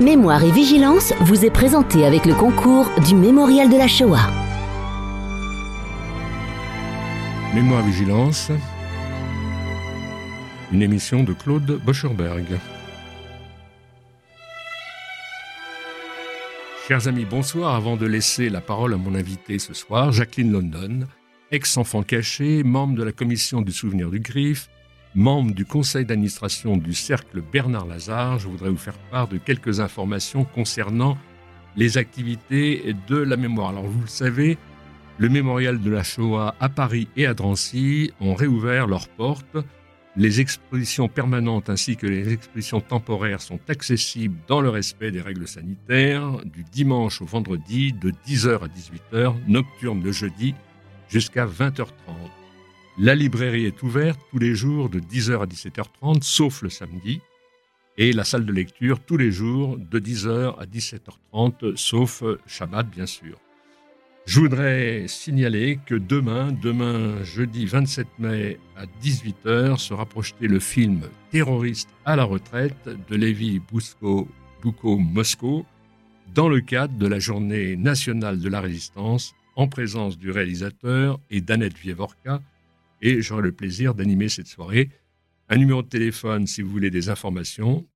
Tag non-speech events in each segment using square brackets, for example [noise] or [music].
Mémoire et Vigilance vous est présenté avec le concours du Mémorial de la Shoah. Mémoire et Vigilance, une émission de Claude Boscherberg. Chers amis, bonsoir. Avant de laisser la parole à mon invité ce soir, Jacqueline London, ex-enfant caché, membre de la commission du souvenir du Griffe, membre du conseil d'administration du cercle Bernard Lazare, je voudrais vous faire part de quelques informations concernant les activités de la mémoire. Alors vous le savez, le mémorial de la Shoah à Paris et à Drancy ont réouvert leurs portes. Les expositions permanentes ainsi que les expositions temporaires sont accessibles dans le respect des règles sanitaires du dimanche au vendredi de 10h à 18h, nocturne le jeudi jusqu'à 20h30. La librairie est ouverte tous les jours de 10h à 17h30, sauf le samedi, et la salle de lecture tous les jours de 10h à 17h30, sauf Shabbat bien sûr. Je voudrais signaler que demain, demain jeudi 27 mai à 18h, sera projeté le film Terroriste à la retraite de Lévi Bousko Bouko Moscou dans le cadre de la journée nationale de la résistance en présence du réalisateur et d'Annette Vievorka, et j'aurai le plaisir d'animer cette soirée. Un numéro de téléphone si vous voulez des informations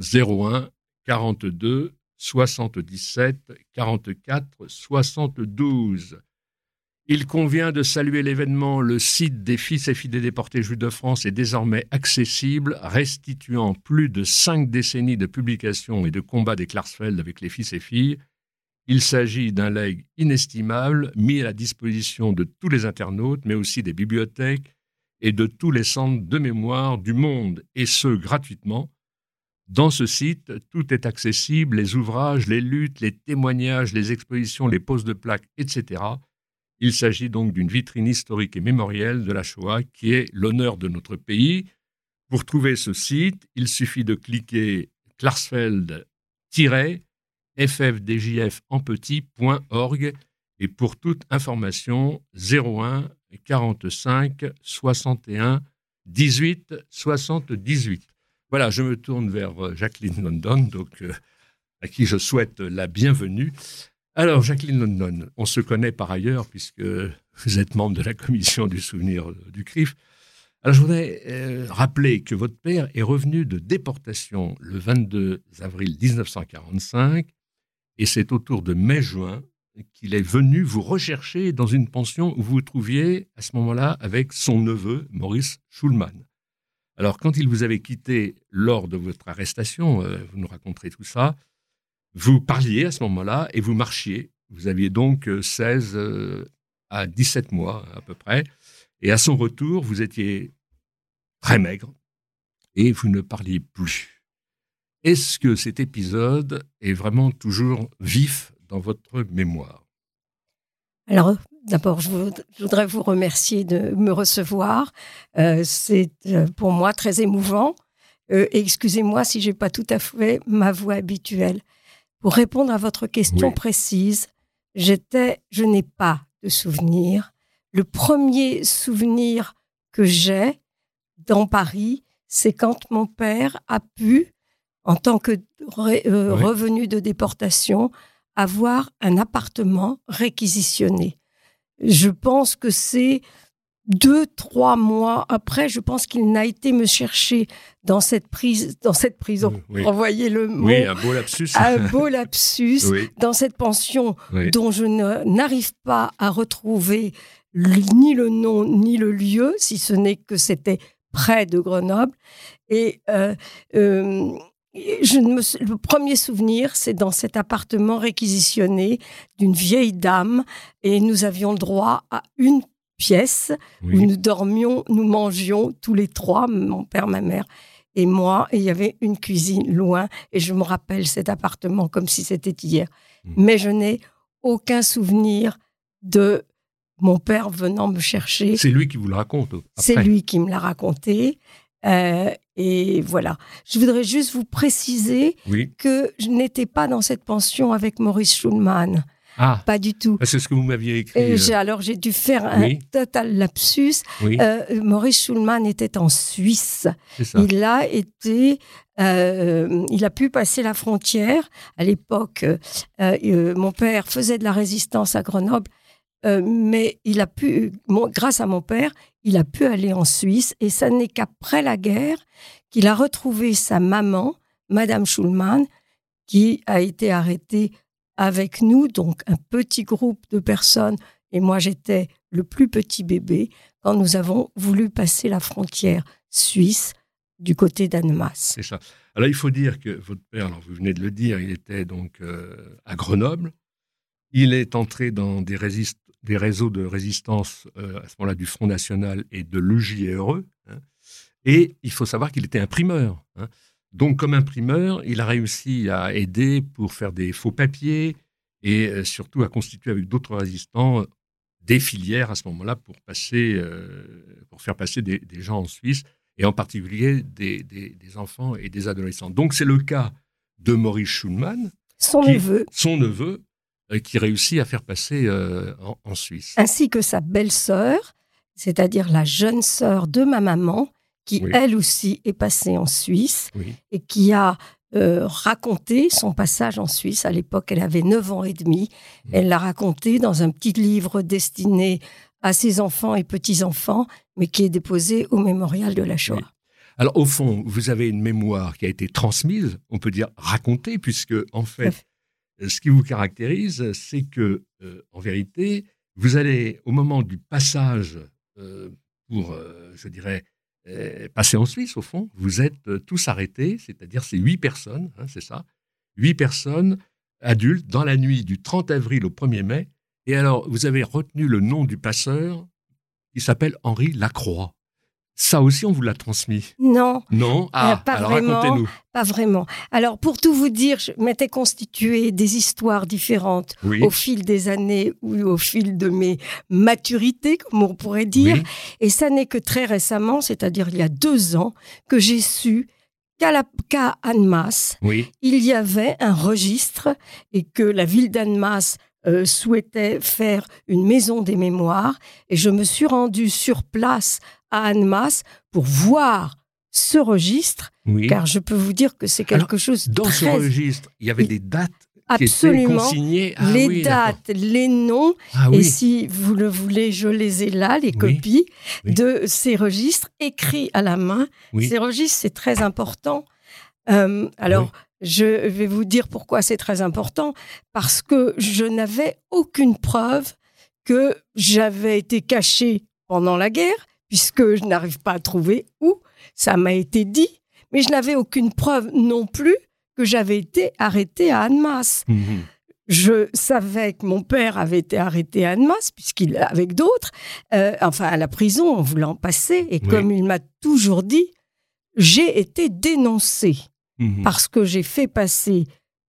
01 42 77 44 72. Il convient de saluer l'événement. Le site des fils et filles des déportés juifs de France est désormais accessible, restituant plus de cinq décennies de publications et de combats des Klarsfeld avec les fils et filles. Il s'agit d'un legs inestimable mis à la disposition de tous les internautes, mais aussi des bibliothèques et de tous les centres de mémoire du monde, et ce gratuitement. Dans ce site, tout est accessible, les ouvrages, les luttes, les témoignages, les expositions, les poses de plaques, etc. Il s'agit donc d'une vitrine historique et mémorielle de la Shoah qui est l'honneur de notre pays. Pour trouver ce site, il suffit de cliquer Klarsfeld- ffdjf en petit.org et pour toute information 01 45 61 18 78. Voilà, je me tourne vers euh, Jacqueline London, donc euh, à qui je souhaite la bienvenue. Alors, Jacqueline London, on se connaît par ailleurs puisque vous êtes membre de la commission du souvenir du CRIF. Alors, je voudrais euh, rappeler que votre père est revenu de déportation le 22 avril 1945 et c'est autour de mai-juin qu'il est venu vous rechercher dans une pension où vous vous trouviez à ce moment-là avec son neveu, Maurice Schulman. Alors, quand il vous avait quitté lors de votre arrestation, euh, vous nous raconterez tout ça, vous parliez à ce moment-là et vous marchiez. Vous aviez donc 16 euh, à 17 mois à peu près. Et à son retour, vous étiez très maigre et vous ne parliez plus. Est-ce que cet épisode est vraiment toujours vif dans votre mémoire? Alors, d'abord, je, voudrais vous remercier de me recevoir. Euh, c'est euh, pour moi très émouvant. Euh, excusez-moi si j'ai pas tout à fait ma voix habituelle. Pour répondre à votre question Oui. précise, j'étais, je n'ai pas de souvenir. Le premier souvenir que j'ai dans Paris, c'est quand mon père a pu, en tant que euh, Oui. revenu de déportation, avoir un appartement réquisitionné. Je pense que c'est deux, trois mois après, je pense qu'il n'a été me chercher dans cette prise, dans cette prison. Oui. Envoyez le mot. Oui, un beau lapsus. Un beau lapsus [laughs] oui, dans cette pension oui. dont je n'arrive pas à retrouver ni le nom ni le lieu, si ce n'est que c'était près de Grenoble. Et euh, euh, je me le premier souvenir, c'est dans cet appartement réquisitionné d'une vieille dame, et nous avions le droit à une pièce où nous dormions, nous mangions tous les trois, mon père, ma mère et moi, et il y avait une cuisine loin, et je me rappelle cet appartement comme si c'était hier. Mm. Mais je n'ai aucun souvenir de mon père venant me chercher. C'est lui qui vous le raconte. C'est lui qui me l'a raconté. Euh, et voilà. Je voudrais juste vous préciser Oui, que je n'étais pas dans cette pension avec Maurice Schulman. Ah, pas du tout. c'est ce que vous m'aviez écrit. Euh, alors j'ai dû faire un total lapsus. oui, Euh, Maurice Schulman était en Suisse. ça. Il a été, il a pu passer la frontière. À l'époque, mon père faisait de la résistance à Grenoble, mais il a pu, mon- grâce à mon père, il a pu aller en Suisse. Et ça n'est qu'après la guerre qu'il a retrouvé sa maman, Madame Schulman, qui a été arrêtée avec nous, donc un petit groupe de personnes. Et moi, j'étais le plus petit bébé quand nous avons voulu passer la frontière suisse du côté d'Annemasse. C'est ça. Alors, il faut dire que votre père, alors vous venez de le dire, il était donc euh, à Grenoble. Il est entré dans des, résist- des réseaux de résistance euh, à ce moment-là du Front National et de l'EJRE. hein. Et il faut savoir qu'il était imprimeur. hein. Donc, comme imprimeur, il a réussi à aider pour faire des faux papiers et euh, surtout à constituer avec d'autres résistants des filières à ce moment-là pour passer, euh, pour faire passer des, des gens en Suisse et en particulier des, des- des enfants et des adolescents. Donc c'est le cas de Maurice Schulman, Son Qui- neveu, son neveu, qui réussit à faire passer euh, en, en Suisse. ainsi que sa belle-sœur, c'est-à-dire la jeune sœur de ma maman, qui Oui. elle aussi est passée en Suisse Oui, et qui a euh, raconté son passage en Suisse. À l'époque, elle avait 9 ans et demi. Mmh. Elle l'a raconté dans un petit livre destiné à ses enfants et petits-enfants, mais qui est déposé au mémorial de la Shoah. Oui. Alors au fond, vous avez une mémoire qui a été transmise, on peut dire racontée, puisque en fait, ce qui vous caractérise, c'est que euh, en vérité, vous allez au moment du passage euh, pour, euh, je dirais, euh, passer en Suisse, au fond, vous êtes euh, tous arrêtés, c'est-à-dire c'est huit personnes, hein, c'est ça, huit personnes adultes dans la nuit du 30 avril au 1er mai. Et alors, vous avez retenu le nom du passeur qui s'appelle Henri Lacroix. Ça aussi, on vous l'a transmis. Non, Non Ah, pas alors vraiment. racontez-nous. pas vraiment. Alors, pour tout vous dire, je m'étais constitué des histoires différentes Oui. au fil des années ou au fil de mes maturités, comme on pourrait dire. Oui. Et ça n'est que très récemment, c'est-à-dire il y a deux ans, que j'ai su qu'à Annemasse, Oui. il y avait un registre et que la ville d'Annemasse euh, souhaitait faire une maison des mémoires. Et je me suis rendue sur place à Annemasse pour voir ce registre, Oui. car je peux vous dire que c'est quelque chose de Dans ce très registre, il y avait des dates qui étaient absolument consignées. Ah les oui, dates, les noms, Ah et si vous le voulez, je les ai là, les copies de ces registres écrits à la main. Ces registres, c'est très important. Euh, alors, je vais vous dire pourquoi c'est très important. Parce que je n'avais aucune preuve que j'avais été caché pendant la guerre, puisque je n'arrive pas à trouver où. Ça m'a été dit. Mais je n'avais aucune preuve non plus que j'avais été arrêté à Annemasse. Mhm. Je savais que mon père avait été arrêté à Annemasse, puisqu'il avec d'autres, euh, enfin à la prison en voulant passer. Et Oui. comme il m'a toujours dit, j'ai été dénoncé Mhm. parce que j'ai fait passer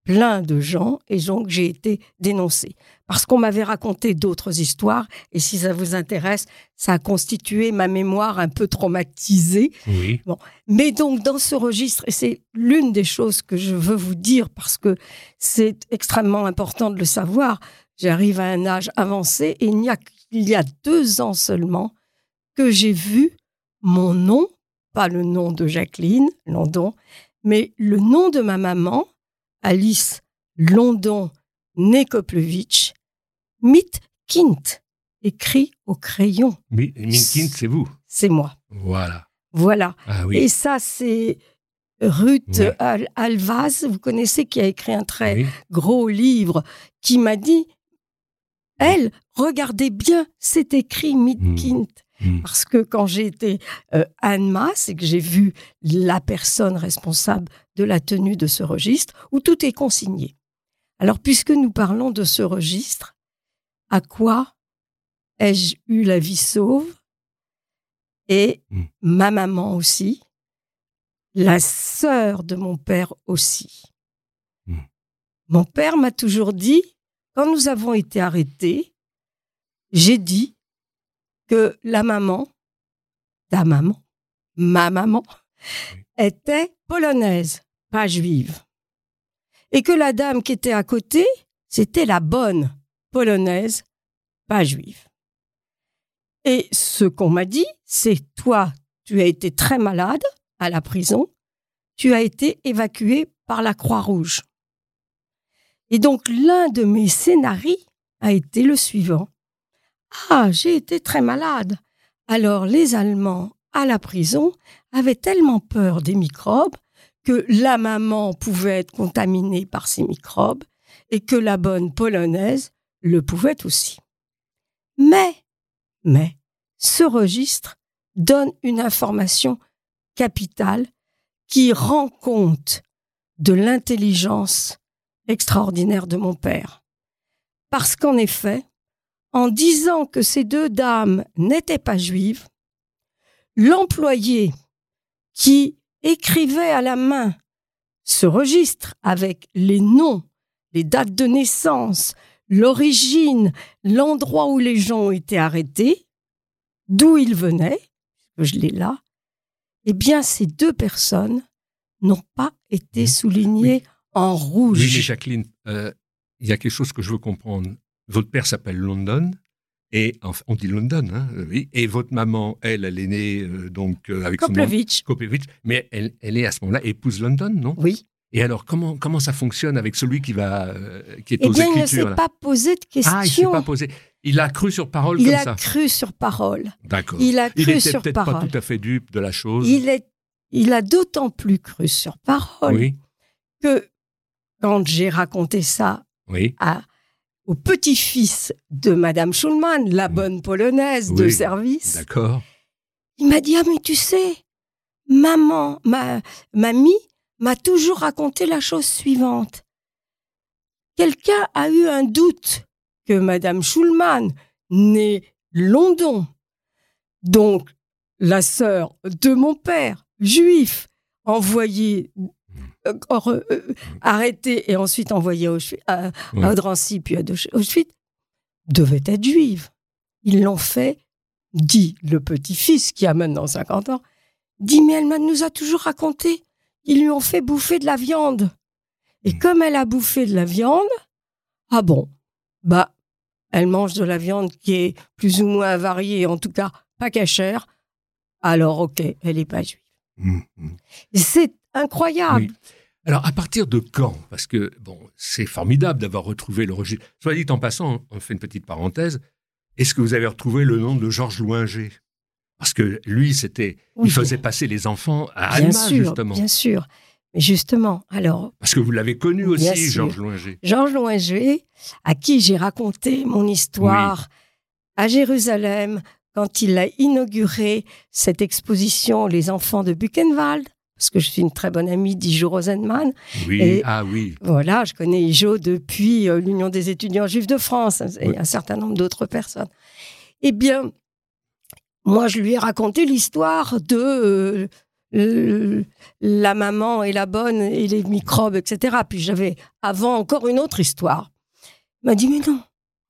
plein de gens et donc j'ai été dénoncé. Parce qu'on m'avait raconté d'autres histoires et si ça vous intéresse, ça a constitué ma mémoire un peu traumatisée. Oui. Mais donc, dans ce registre, et c'est l'une des choses que je veux vous dire parce que c'est extrêmement important de le savoir, j'arrive à un âge avancé et il n'y a qu'il y a deux ans seulement que j'ai vu mon nom, pas le nom de Jacqueline London, mais le nom de ma maman, Alice London Nekoplevitch, Mitkint, écrit au crayon. Mi- Minkin, c'est vous. C'est moi. Voilà. Voilà. Ah oui. Et ça, c'est Ruth Oui. Al- Alvaz, vous connaissez, qui a écrit un très Oui. gros livre, qui m'a dit, elle, regardez bien, c'est écrit Midkind. Mhm. Parce que quand j'ai été euh, à Annemasse et que j'ai vu la personne responsable de la tenue de ce registre, où tout est consigné. Alors, puisque nous parlons de ce registre, à quoi ai-je eu la vie sauve Et Mm. ma maman aussi, la sœur de mon père aussi? Mm. Mon père m'a toujours dit, quand nous avons été arrêtés, j'ai dit que la maman, ta maman, ma maman, était polonaise, pas juive. Et que la dame qui était à côté, c'était la bonne, polonaise, pas juive. Et ce qu'on m'a dit, c'est toi, tu as été très malade à la prison, tu as été évacué par la Croix-Rouge. Et donc l'un de mes scénarios a été le suivant. Ah, j'ai été très malade. Alors les Allemands à la prison avaient tellement peur des microbes que la maman pouvait être contaminée par ces microbes et que la bonne polonaise le pouvait aussi. Mais, mais, ce registre donne une information capitale qui rend compte de l'intelligence extraordinaire de mon père. Parce qu'en effet, en disant que ces deux dames n'étaient pas juives, l'employé qui écrivait à la main ce registre avec les noms, les dates de naissance, l'origine, l'endroit où les gens ont été arrêtés, d'où ils venaient, je l'ai là, eh bien ces deux personnes n'ont pas été mmh. soulignées en rouge. Oui, Jacqueline, euh, il y a quelque chose que je veux comprendre. Votre père s'appelle London, et on dit London, hein, oui. Et votre maman, elle, elle est née euh, donc euh, avec Koplevich. son nom, mais elle, elle est à ce moment-là épouse London, non? Oui. Et alors, comment, comment ça fonctionne avec celui qui, va, qui est eh aux bien, écritures il ne s'est pas posé de questions. Ah, il s'est pas posé. Il a cru sur parole il comme ça. Il a cru sur parole. D'accord. Il a cru il était sur peut-être parole. pas tout à fait dupe de la chose. Il, est, il a d'autant plus cru sur parole oui. que quand j'ai raconté ça oui. à, au petit-fils de Madame Schulman, la bonne polonaise de service, D'accord. il m'a dit Ah, mais tu sais, maman, ma, mamie m'a toujours raconté la chose suivante. Quelqu'un a eu un doute que Madame Schulman, née London, donc la sœur de mon père, juif, envoyée, euh, or, arrêtée et ensuite envoyée à, Auschwitz- à, Ouais. à Drancy puis à Ausch- Auschwitz, devait être juive. Ils l'ont fait, dit le petit-fils qui a maintenant 50 ans, dit mais elle nous a toujours raconté qu'ils lui ont fait bouffer de la viande. Et Mm. comme elle a bouffé de la viande, ah bon, bah, elle mange de la viande qui est plus ou moins variée, en tout cas pas cachère, alors ok, elle n'est pas juive. Hum. Et C'est incroyable. Oui. Alors, à partir de quand? Parce que, bon, c'est formidable d'avoir retrouvé le registre. Soit dit en passant, on fait une petite parenthèse. Est-ce que vous avez retrouvé le nom de Georges Louinger? Parce que lui, c'était. Oui. Il faisait passer les enfants à bien Alma, sûr, justement. bien sûr. Mais justement, alors, Parce que vous l'avez connu aussi. Georges Louinger. Georges Loinger, à qui j'ai raconté mon histoire à Jérusalem quand il a inauguré cette exposition Les enfants de Buchenwald, parce que je suis une très bonne amie d'Ijo Rosenman. Oui, Et- ah oui. Voilà, je connais Ijo depuis euh, l'Union des étudiants juifs de France et Oui. un certain nombre d'autres personnes. Eh bien, moi, je lui ai raconté l'histoire de euh, euh, la maman et la bonne et les microbes, etc. Puis j'avais avant encore une autre histoire. Il m'a dit, mais non,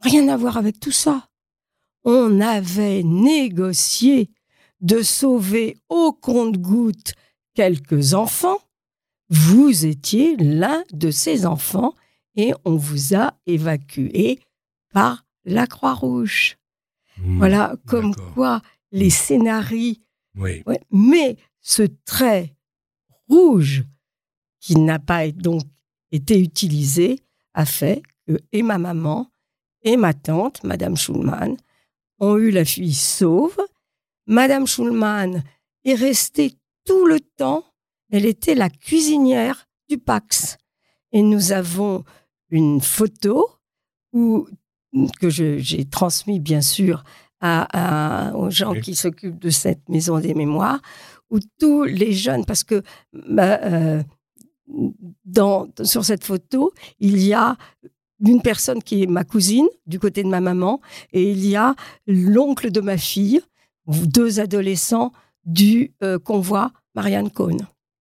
rien à voir avec tout ça. On avait négocié de sauver au compte-goutte quelques enfants. Vous étiez l'un de ces enfants et on vous a évacué par la Croix-Rouge. Hum, Voilà, comme quoi les scénarios Oui. Ouais, mais ce trait rouge qui n'a pas donc été utilisé a fait que et ma maman et ma tante, Madame Schulman, ont eu la fille sauve. Madame Schulman est restée tout le temps. Elle était la cuisinière du Pax. Et nous avons une photo où, que j'ai transmis bien sûr à- à- aux gens Oui. qui s'occupent de cette maison des mémoires, où tous les jeunes, parce que bah, euh, dans, sur cette photo, il y a une personne qui est ma cousine du côté de ma maman, et il y a l'oncle de ma fille, deux adolescents du euh, convoi Marianne Cohn.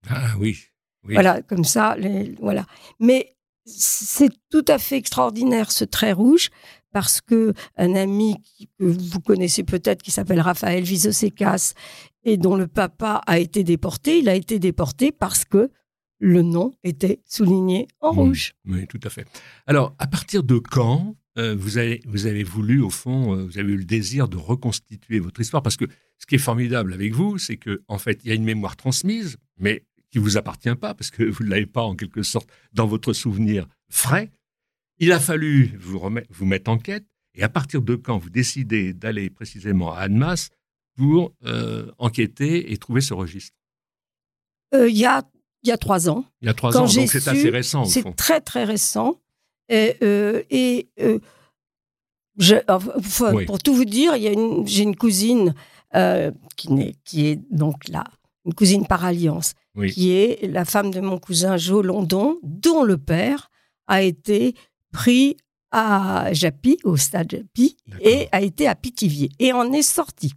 Ah oui. oui. Voilà, comme ça, les- voilà. Mais c'est tout à fait extraordinaire ce trait rouge parce que un ami que vous connaissez peut-être qui s'appelle Raphaël Vizosekas et dont le papa a été déporté, il a été déporté parce que le nom était souligné en rouge. Oui, tout à fait. Alors, à partir de quand euh, vous, avez, vous avez voulu, au fond, euh, vous avez eu le désir de reconstituer votre histoire. Parce que ce qui est formidable avec vous, c'est qu'en en fait, il y a une mémoire transmise, mais qui vous appartient pas, parce que vous ne l'avez pas, en quelque sorte, dans votre souvenir frais. Il a fallu vous, remettre, vous mettre en quête. Et à partir de quand vous décidez d'aller précisément à Annemasse pour euh, enquêter et trouver ce registre? Il y, a, il y a trois ans. Il y a trois ans, donc c'est assez récent. C'est très, très récent. Et, euh, et euh, je, pour tout vous dire, j'ai une cousine euh, qui, est, qui est donc là, une cousine par alliance, qui est la femme de mon cousin Joe London, dont le père a été pris à Japy, au stade Japy, et a été à Pithiviers, et en est sorti.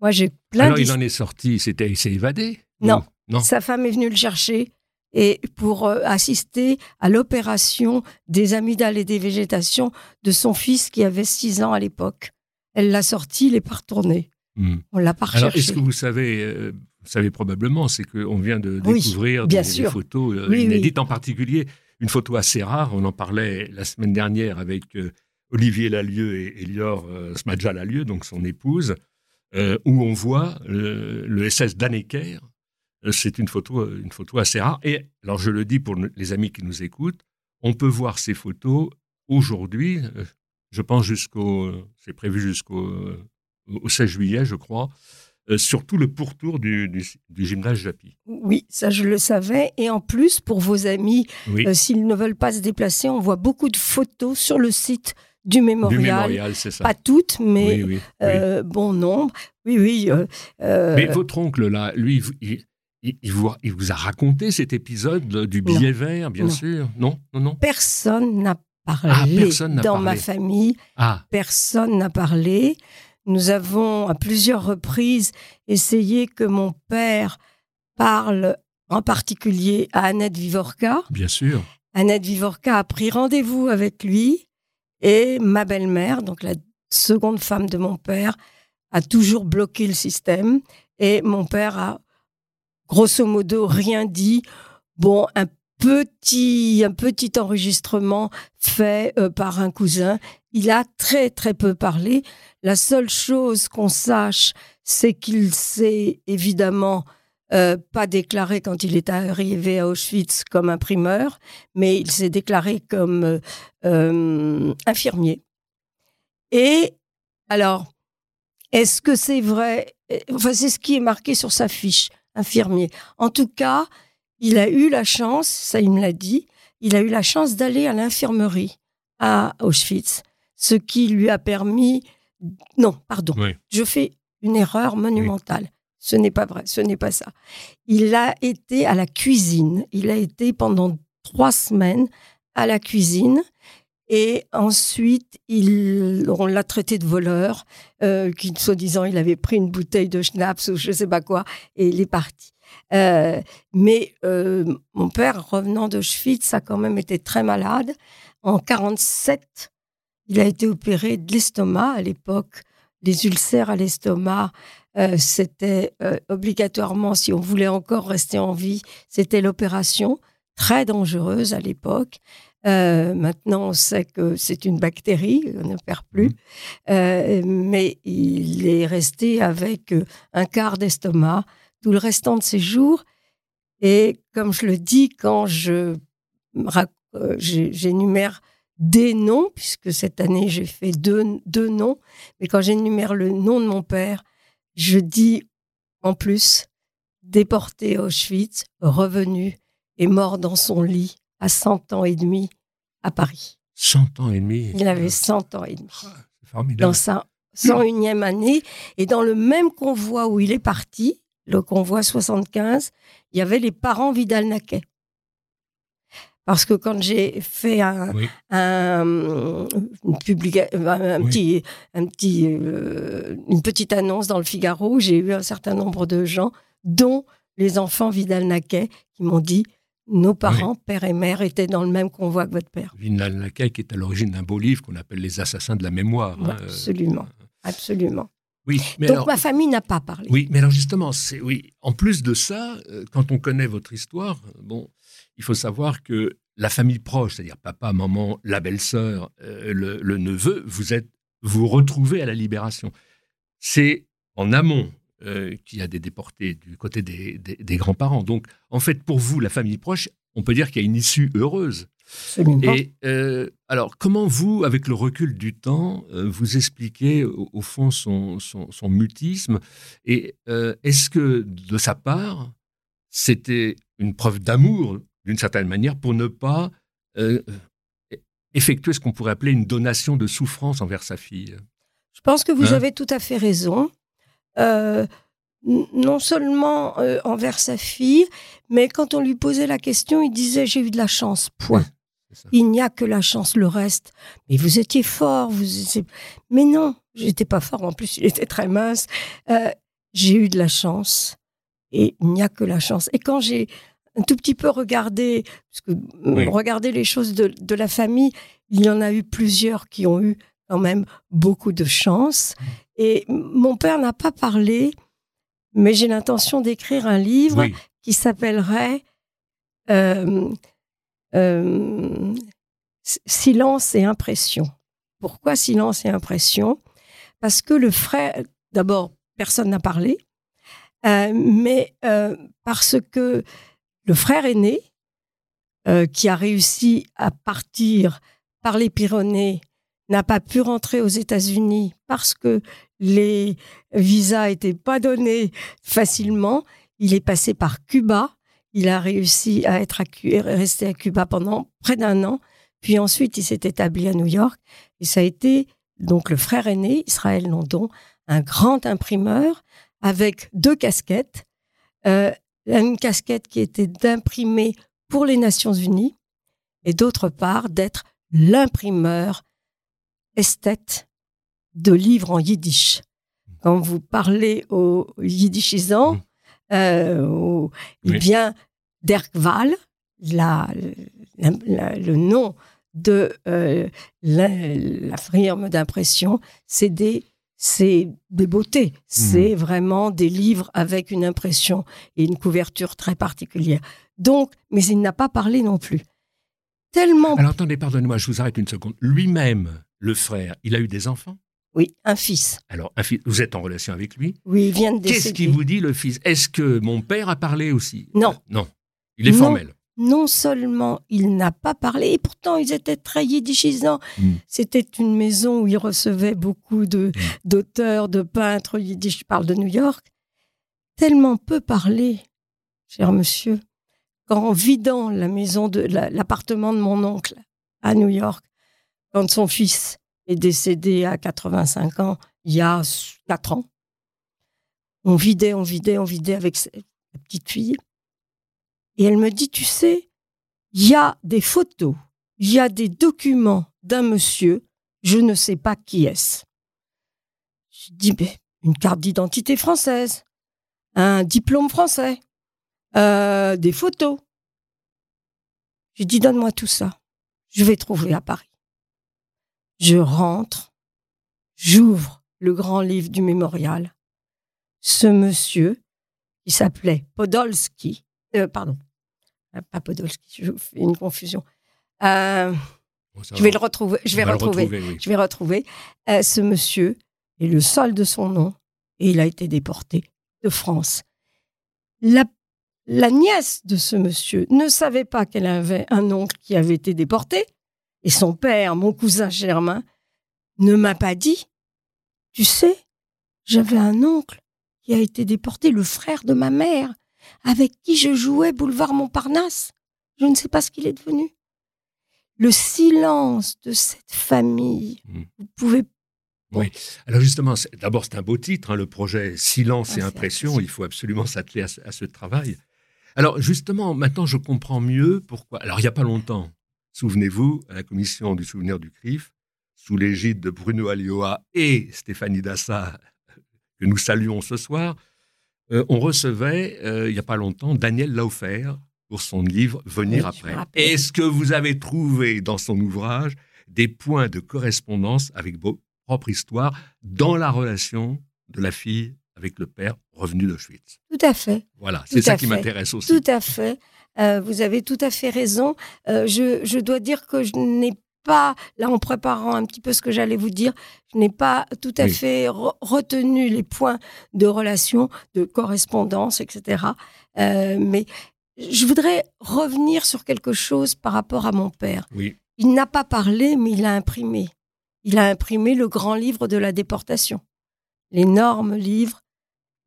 Moi, j'ai plein Alors, il en est sorti, c'était, il s'est évadé non. non. Sa femme est venue le chercher et pour euh, assister à l'opération des amygdales et des végétations de son fils qui avait 6 ans à l'époque. Elle l'a sorti, il n'est pas retourné. Hmm. On l'a pas Alors, est-ce que vous savez, euh, vous savez probablement, c'est qu'on vient de découvrir des, photos euh, inédites, en particulier une photo assez rare. On en parlait la semaine dernière avec Olivier Lalieu et Elior Smadja Lalieu, donc son épouse, où on voit le SS Dannecker euh, c'est une photo, euh, une photo assez rare. Et alors, je le dis pour les amis qui nous écoutent, on peut voir ces photos aujourd'hui, euh, je pense jusqu'au, c'est prévu jusqu'au au 16 juillet, je crois, surtout le pourtour du, du, gymnase Japy. Oui, ça je le savais. Et en plus, pour vos amis, s'ils ne veulent pas se déplacer, on voit beaucoup de photos sur le site du mémorial. Du mémorial, ça. Pas toutes, mais bon nombre. Oui, oui. mais votre oncle, là, lui, il, vous, a raconté cet épisode du billet vert, bien sûr Non, non, non. Personne n'a parlé ah, dans ma famille. Ah. Personne n'a parlé. Nous avons à plusieurs reprises essayé que mon père parle en particulier à Annette Vivorca. Bien sûr. Annette Vivorca a pris rendez-vous avec lui et ma belle-mère, donc la seconde femme de mon père, a toujours bloqué le système et mon père a grosso modo rien dit. Bon, un petit, un petit enregistrement fait euh, par un cousin. Il a très très peu parlé. La seule chose qu'on sache, c'est qu'il s'est évidemment euh, pas déclaré quand il est arrivé à Auschwitz comme imprimeur, mais il s'est déclaré comme euh, infirmier. Et alors, est-ce que c'est vrai? Enfin, c'est ce qui est marqué sur sa fiche infirmier. En tout cas, il a eu la chance, ça il me l'a dit, il a eu la chance d'aller à l'infirmerie à Auschwitz, ce qui lui a permis... Non, pardon, je fais une erreur monumentale. Ce n'est pas vrai, ce n'est pas ça. Il a été à la cuisine. Il a été pendant trois semaines à la cuisine. Et ensuite, il, on l'a traité de voleur, euh, qui, soi-disant, il avait pris une bouteille de schnapps ou je ne sais pas quoi, et il est parti. Euh, mais euh, mon père, revenant d'Auschwitz, a quand même été très malade. En 47, il a été opéré de l'estomac. À l'époque, les ulcères à l'estomac, euh, c'était obligatoirement, si on voulait encore rester en vie, c'était l'opération, très dangereuse à l'époque. Euh, maintenant, on sait que c'est une bactérie, on ne perd plus. Mmh. Euh, mais il est resté avec euh, un quart d'estomac tout le restant de ses jours. Et comme je le dis, quand je j'énumère des noms, puisque cette année j'ai fait deux, deux noms, mais quand j'énumère le nom de mon père, je dis en plus déporté à Auschwitz, revenu et mort dans son lit à 100 ans et demi à Paris. 100 ans et demi Il avait 100 ans et demi. C'est formidable. Dans sa 101e année. Et dans le même convoi où il est parti, le convoi 75, il y avait les parents Vidal-Naquet. Parce que quand j'ai fait un, un, une, petit, un petit, euh, une petite annonce dans le Figaro, j'ai eu un certain nombre de gens, dont les enfants Vidal-Naquet, qui m'ont dit nos parents, père et mère, étaient dans le même convoi que votre père. Vinal Nakai, qui est à l'origine d'un beau livre qu'on appelle Les Assassins de la mémoire. Hein, euh, absolument, absolument. Oui, mais Donc ma famille n'a pas parlé. Oui, mais alors justement, c'est oui. En plus de ça, euh, quand on connaît votre histoire, bon, il faut savoir que la famille proche, c'est-à-dire papa, maman, la belle-sœur, euh, le, neveu, vous êtes vous retrouvez à la libération. C'est en amont euh, qu'il y a des déportés du côté des, grands-parents. Donc, en fait, pour vous, la famille proche, on peut dire qu'il y a une issue heureuse. Et euh, alors, comment vous, avec le recul du temps, vous expliquez au, fond son, son mutisme Et est-ce que de sa part, c'était une preuve d'amour d'une certaine manière, pour ne pas euh, effectuer ce qu'on pourrait appeler une donation de souffrance envers sa fille? Je pense que vous hein? avez tout à fait raison. Euh, non seulement euh, envers sa fille, mais quand on lui posait la question, il disait j'ai eu de la chance. Point. il n'y a que la chance, le reste. Mais vous étiez fort, vous. Mais non, j'étais pas fort. En plus, il était très mince. j'ai eu de la chance, et il n'y a que la chance. Et quand j'ai un tout petit peu regarder, parce que euh, regarder les choses de, la famille, il y en a eu plusieurs qui ont eu quand même beaucoup de chance. Et mon père n'a pas parlé, mais j'ai l'intention d'écrire un livre qui s'appellerait euh, euh, Silence et impression. Pourquoi silence et impression? Parce que le frère, d'abord, personne n'a parlé, mais parce que le frère aîné, euh, qui a réussi à partir par les Pyrénées, n'a pas pu rentrer aux États-Unis parce que les visas n'étaient pas donnés facilement. Il est passé par Cuba. Il a réussi à être resté à Cuba pendant près d'un an. Puis ensuite, il s'est établi à New York. Et ça a été donc le frère aîné, Israël London, un grand imprimeur avec deux casquettes. Euh, une casquette qui était d'imprimer pour les Nations Unies et d'autre part d'être l'imprimeur esthète de livres en yiddish. Quand vous parlez aux yiddishisants, mmh. euh, eh bien, Dirk la, le nom de euh, la, firme d'impression, c'est des c'est des beautés. C'est hmm. vraiment des livres avec une impression et une couverture très particulière. Donc, mais il n'a pas parlé non plus. Tellement. Alors attendez, pardonnez-moi, je vous arrête une seconde. Lui-même, le frère, il a eu des enfants? Oui, un fils. Alors, un fils, vous êtes en relation avec lui? Oui, il vient de décéder. Qu'est-ce qu'il vous dit, le fils? Est-ce que mon père a parlé aussi? Non. Euh, non. Il est formel non seulement il n'a pas parlé, et pourtant ils étaient très yiddishisants. Mm. C'était une maison où il recevait beaucoup de, mm. d'auteurs, de peintres yiddish. Je parle de New York. Tellement peu parlé, cher monsieur, qu'en vidant la maison de l'appartement de mon oncle à New York, quand son fils est décédé à 85 ans, il y a 4 ans, on vidait, on vidait, on vidait avec sa petite fille. Et elle me dit, tu sais, il y a des photos, il y a des documents d'un monsieur, je ne sais pas qui est-ce. Je dis, mais une carte d'identité française, un diplôme français, euh, des photos. Je dis, donne-moi tout ça. Je vais trouver à Paris. Je rentre, j'ouvre le grand livre du mémorial. Ce monsieur, qui s'appelait Podolski, euh, pardon, euh, pas Podolski, je fais une confusion. Euh, je vais le retrouver. Je vais retrouver. Je vais retrouver. Euh, ce monsieur est le seul de son nom et il a été déporté de France. La, la nièce de ce monsieur ne savait pas qu'elle avait un oncle qui avait été déporté et son père, mon cousin Germain, ne m'a pas dit. Tu sais, j'avais un oncle qui a été déporté, le frère de ma mère avec qui je jouais boulevard Montparnasse. Je ne sais pas ce qu'il est devenu. Le silence de cette famille, hmm. vous pouvez oui. Alors justement, d'abord c'est un beau titre, hein, le projet Silence ah, et Impression. Il faut absolument s'atteler à, ce travail. Alors justement, maintenant je comprends mieux pourquoi. Alors il n'y a pas longtemps, souvenez-vous, à la commission du souvenir du CRIF, sous l'égide de Bruno Alioa et Stéphanie Dassa, que nous saluons ce soir, euh, on recevait, euh, il n'y a pas longtemps, Daniel Laufer pour son livre Venir après. Est-ce que vous avez trouvé dans son ouvrage des points de correspondance avec vos propres histoires dans la relation de la fille avec le père revenu d'Auschwitz? Tout à fait. Voilà, c'est ça qui m'intéresse aussi. Tout à fait. Euh, vous avez tout à fait raison. Euh, je, je dois dire que je n'ai pas, là en préparant un petit peu ce que j'allais vous dire, je n'ai pas tout à Oui. fait re- retenu les points de relation, de correspondance, etc. Euh, mais je voudrais revenir sur quelque chose par rapport à mon père. Oui. Il n'a pas parlé, mais il a imprimé. Il a imprimé le grand livre de la déportation. L'énorme livre,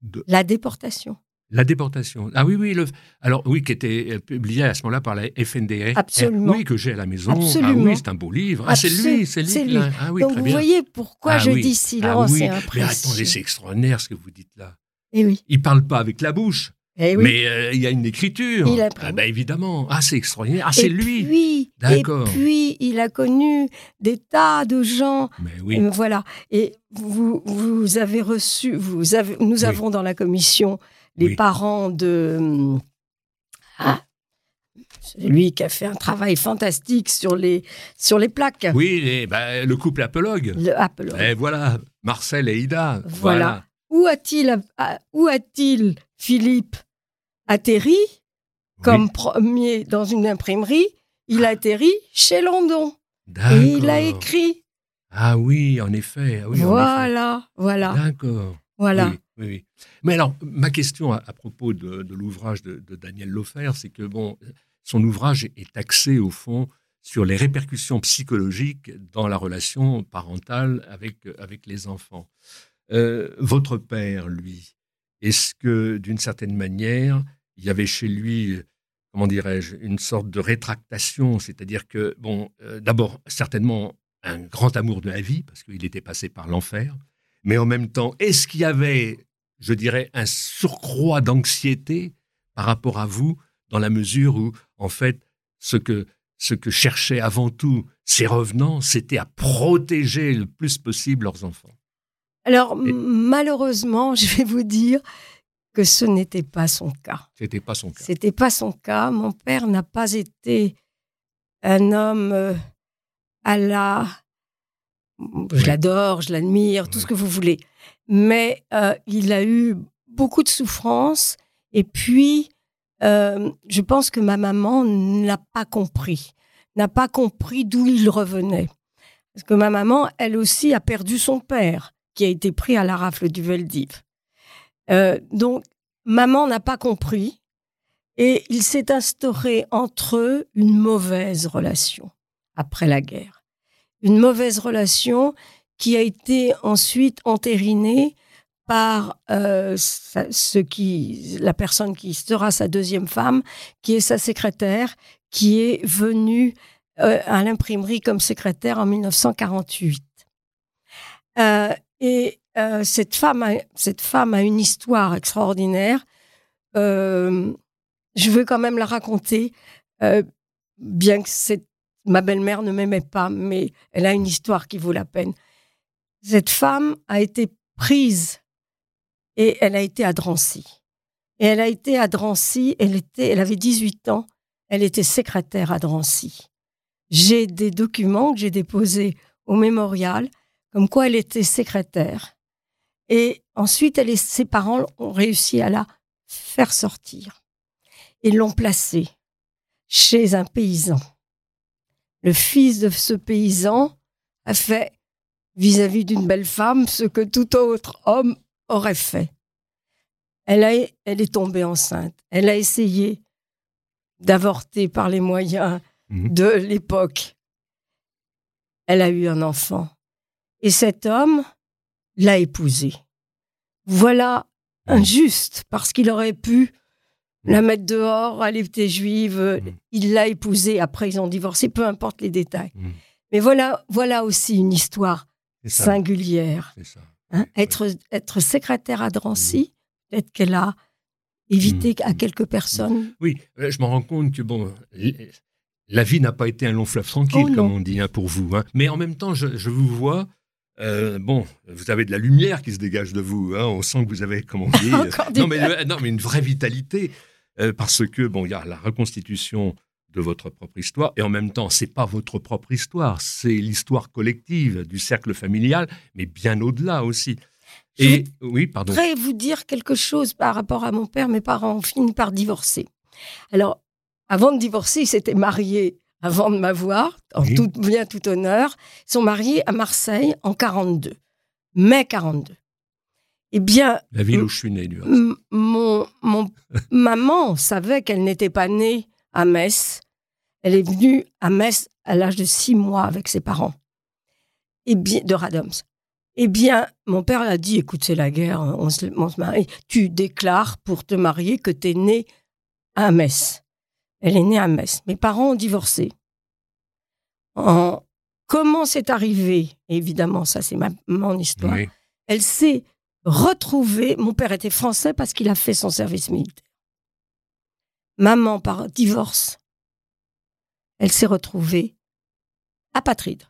De- La déportation. La déportation. Ah oui, oui. Le... Alors oui, qui était euh, publié à ce moment-là par la FNDR. Absolument. Oui, que j'ai à la maison. Absolument. Ah oui, c'est un beau livre. Ah, c'est lui, c'est lui. lui. Ah oui, Donc vous bien. voyez pourquoi Ah je oui. dis Ah silence oui. et Mais attendez, c'est extraordinaire ce que vous dites là. Eh oui. Il parle pas avec la bouche, Eh oui. mais euh, il y a une écriture. Il imprime. ah ben évidemment. Ah, c'est extraordinaire. Ah, c'est et lui. D'accord. Et puis, il a connu des tas de gens. Mais oui. Euh, voilà. Et vous, vous avez reçu, vous avez, nous Oui. avons dans la commission les Oui. parents de. hum, Ah, celui qui a fait un travail fantastique sur les, sur les plaques. Oui, les- ben, le couple apologue. Le Apple. Et voilà, Marcel et Ida. Voilà. Où a-t-il, où a-t-il Philippe atterri comme premier dans une imprimerie? Il a atterri chez Landon et il a écrit. Ah oui, en effet. Ah oui, en effet. voilà, voilà, D'accord. voilà. Oui, oui. Mais alors, ma question à, propos de, l'ouvrage de, de Daniel Lofer, c'est que bon, son ouvrage est axé au fond sur les répercussions psychologiques dans la relation parentale avec, avec les enfants. Euh, votre père, lui, est-ce que d'une certaine manière, il y avait chez lui, comment dirais-je, une sorte de rétractation, c'est-à-dire que, bon, euh, d'abord, certainement un grand amour de la vie, parce qu'il était passé par l'enfer, mais en même temps, est-ce qu'il y avait, je dirais, un surcroît d'anxiété par rapport à vous, dans la mesure où, en fait, ce que, ce que cherchaient avant tout ces revenants, c'était à protéger le plus possible leurs enfants Alors, Et- malheureusement, [laughs] je vais vous dire que ce n'était pas son cas. C'était pas son cas. C'était pas son cas. Mon père n'a pas été un homme euh, à la. Je Oui. l'adore, je l'admire, tout Oui. ce que vous voulez. Mais euh, il a eu beaucoup de souffrances. Et puis, euh, je pense que ma maman n'a pas compris, n'a pas compris d'où il revenait. Parce que ma maman, elle aussi, a perdu son père, qui a été pris à la rafle du Veldiv. Euh, donc, maman n'a pas compris. Et il s'est instauré entre eux une mauvaise relation après la guerre. Une mauvaise relation qui a été ensuite entérinée par euh, ce qui, la personne qui sera sa deuxième femme, qui est sa secrétaire, qui est venue euh, à l'imprimerie comme secrétaire en 1948. Euh, et cette, femme a, cette femme a une histoire extraordinaire. Je veux quand même la raconter, bien que ma belle-mère ne m'aimait pas, mais elle a une histoire qui vaut la peine. Cette femme a été prise et elle a été à Drancy. Et elle a été à Drancy, elle, était, elle avait 18 ans, elle était secrétaire à Drancy. J'ai des documents que j'ai déposés au mémorial, comme quoi elle était secrétaire. Et ensuite, elle et ses parents ont réussi à la faire sortir. Et l'ont placée chez un paysan. Le fils de ce paysan a fait vis-à-vis d'une belle femme ce que tout autre homme aurait fait. Elle, a, elle est tombée enceinte. Elle a essayé d'avorter par les moyens Mhm. de l'époque. Elle a eu un enfant. Et cet homme l'a épousée. Voilà injuste, parce qu'il aurait pu la mettre dehors, elle était juive, Mhm. il l'a épousée, après ils ont divorcé, peu importe les détails. Mhm. Mais voilà, voilà aussi une histoire. Singulière. Ça. hein. Oui, Être, être secrétaire à Drancy, peut-être qu'elle a évité Mhm. à quelques personnes. Oui, euh, je me rends compte que bon, la vie n'a pas été un long fleuve tranquille, Oh, comme on dit hein, pour vous. hein. Mais en même temps, je, je vous vois. euh, bon, vous avez de la lumière qui se dégage de vous. On sent que vous avez, comment [laughs] on dit, non, mais, non, mais une vraie vitalité. euh, parce que bon, il y a la reconstitution de votre propre histoire et en même temps, c'est pas votre propre histoire, c'est l'histoire collective du cercle familial, mais bien au-delà aussi. Je Et oui, pardon. voudrais vous dire quelque chose par rapport à mon père. Mes parents ont fini par divorcer. Alors, avant de divorcer, ils s'étaient mariés avant de m'avoir, en Oui. tout bien tout honneur. Ils sont mariés à Marseille en 42, mai 42. Eh bien, La ville où je suis né, du reste. Mon, mon [laughs] maman savait qu'elle n'était pas née à Metz. Elle est venue à Metz à l'âge de six mois avec ses parents. Et bien, de Radoms. Eh bien, mon père a dit, écoute, c'est la guerre, on se, on se marie. Tu déclares pour te marier que tu es née à Metz. Elle est née à Metz. Mes parents ont divorcé. En- Comment c'est arrivé? Évidemment, ça c'est ma, mon histoire Oui. elle s'est retrouvée. Mon père était français parce qu'il a fait son service militaire. Maman, par divorce, elle s'est retrouvée apatride.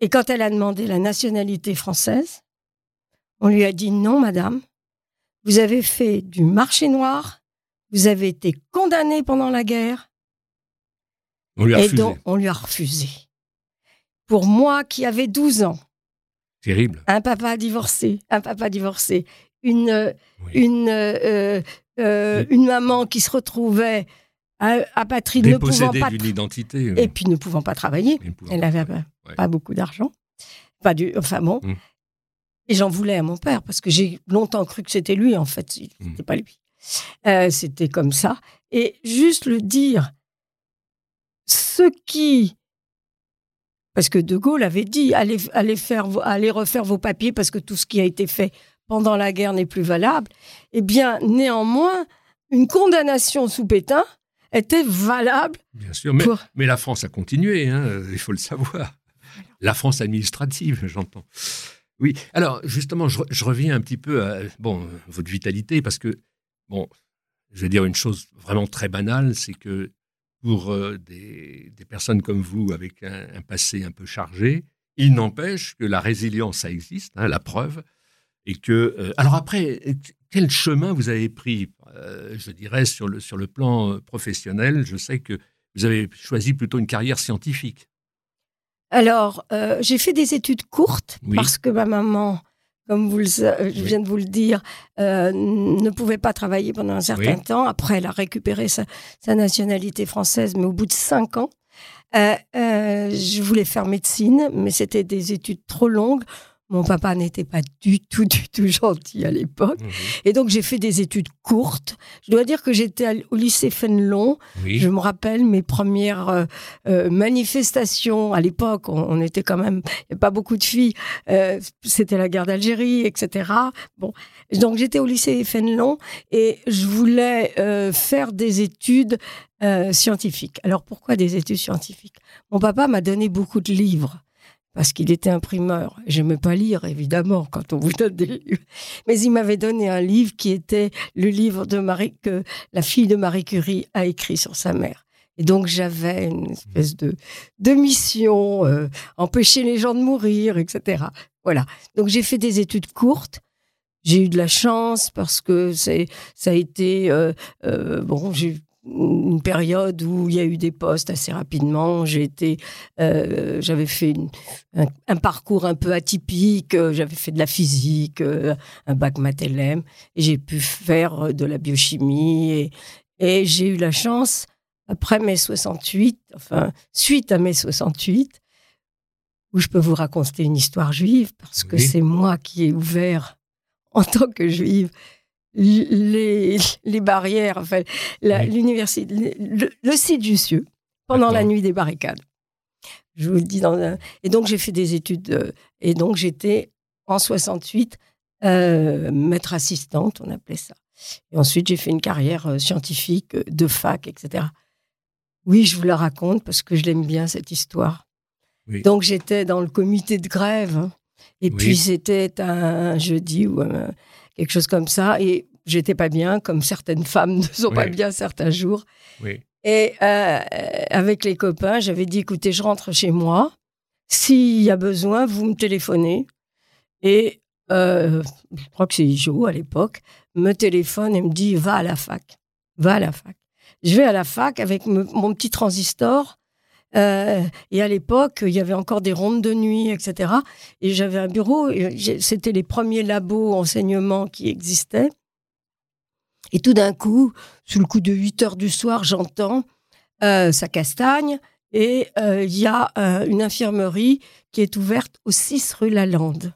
Et quand elle a demandé la nationalité française, on lui a dit non, madame, vous avez fait du marché noir, vous avez été condamnée pendant la guerre, On lui a et refusé. donc on lui a refusé. Pour moi qui avais 12 ans, Terrible. un papa divorcé, un papa divorcé, une, euh, Oui. une, euh, euh, Oui. une maman qui se retrouvait à- apatride, ne pouvant pas d'une identité. euh, et puis ne pouvant pas travailler. pouvant Elle n'avait pas, Ouais. pas beaucoup d'argent. Pas du, enfin bon. Mm. Et j'en voulais à mon père parce que j'ai longtemps cru que c'était lui en fait. C'était Mm. pas lui. Euh, c'était comme ça. Et juste le dire, ce qui parce que De Gaulle avait dit allez, allez, faire, allez refaire vos papiers parce que tout ce qui a été fait pendant la guerre n'est plus valable. Eh bien, néanmoins, une condamnation sous Pétain était valable Bien sûr. Mais, pour. mais la France a continué, hein, il faut le savoir. La France administrative, j'entends. Oui. Alors, justement, je, re- je reviens un petit peu à bon, votre vitalité, parce que, bon, je vais dire une chose vraiment très banale, c'est que pour euh, des, des personnes comme vous, avec un, un passé un peu chargé, il n'empêche que la résilience, ça existe, hein, la preuve, et que... euh, alors après, quel chemin vous avez pris, euh, je dirais, sur le, sur le plan euh, professionnel? Je sais que vous avez choisi plutôt une carrière scientifique. Alors, euh, j'ai fait des études courtes Oui. parce que ma maman, comme vous le, je Oui. viens de vous le dire, euh, ne pouvait pas travailler pendant un certain Oui. temps. Après, elle a récupéré sa, sa nationalité française, mais au bout de cinq ans, je voulais faire médecine, mais c'était des études trop longues. Mon papa n'était pas du tout, du tout gentil à l'époque. Et donc, j'ai fait des études courtes. Je dois dire que j'étais au lycée Fénelon. Oui. Je me rappelle mes premières euh, euh, manifestations. À l'époque, on, on était quand même, il n'y a pas beaucoup de filles. Euh, C'était la guerre d'Algérie, etc. Bon, donc j'étais au lycée Fénelon et je voulais faire des études scientifiques. Alors pourquoi des études scientifiques? Mon papa m'a donné beaucoup de livres. Parce qu'il était imprimeur. J'aimais pas lire, évidemment, quand on vous donne des livres. Mais il m'avait donné un livre qui était le livre de Marie, que la fille de Marie Curie a écrit sur sa mère. Et donc j'avais une espèce de, de mission, euh, empêcher les gens de mourir, etc. Voilà. Donc j'ai fait des études courtes. J'ai eu de la chance parce que ça a été euh, euh, bon. J'ai une période où il y a eu des postes assez rapidement. J'ai été, euh, j'avais fait une- un, un parcours un peu atypique. J'avais fait de la physique, euh, un bac maths LM, et j'ai pu faire de la biochimie. Et, et j'ai eu la chance après mai 68, enfin, suite à mai 68, où je peux vous raconter une histoire juive, parce que Oui. c'est moi qui ai ouvert, en tant que juive, les, les barrières, enfin, Oui. l'université, le, le site Jussieu, pendant la nuit des barricades. Je vous le dis dans un... Et donc, j'ai fait des études, euh, et donc j'étais, en 68, euh, maître assistante, on appelait ça. Et ensuite, j'ai fait une carrière euh, scientifique, euh, de fac, etc. Oui, je vous la raconte parce que je l'aime bien, cette histoire. Oui. Donc, j'étais dans le comité de grève. hein. Et Oui. puis, c'était un jeudi ou un- quelque chose comme ça. Et j'étais pas bien, comme certaines femmes ne sont pas bien certains jours. Oui. Et euh, avec les copains, j'avais dit, écoutez, je rentre chez moi. S'il y a besoin, vous me téléphonez. Et euh, je crois que c'est Jo à l'époque, me téléphone et me dit, va à la fac. Va à la fac. Je vais à la fac avec me- mon petit transistor. Euh, et à l'époque, il y avait encore des rondes de nuit, etc. Et j'avais un bureau. C'était les premiers labos enseignement qui existaient. Et tout d'un coup, sous le coup de 8 heures du soir, j'entends euh, sa castagne et euh, il y a euh, une infirmerie qui est ouverte au 6 rue Lalande.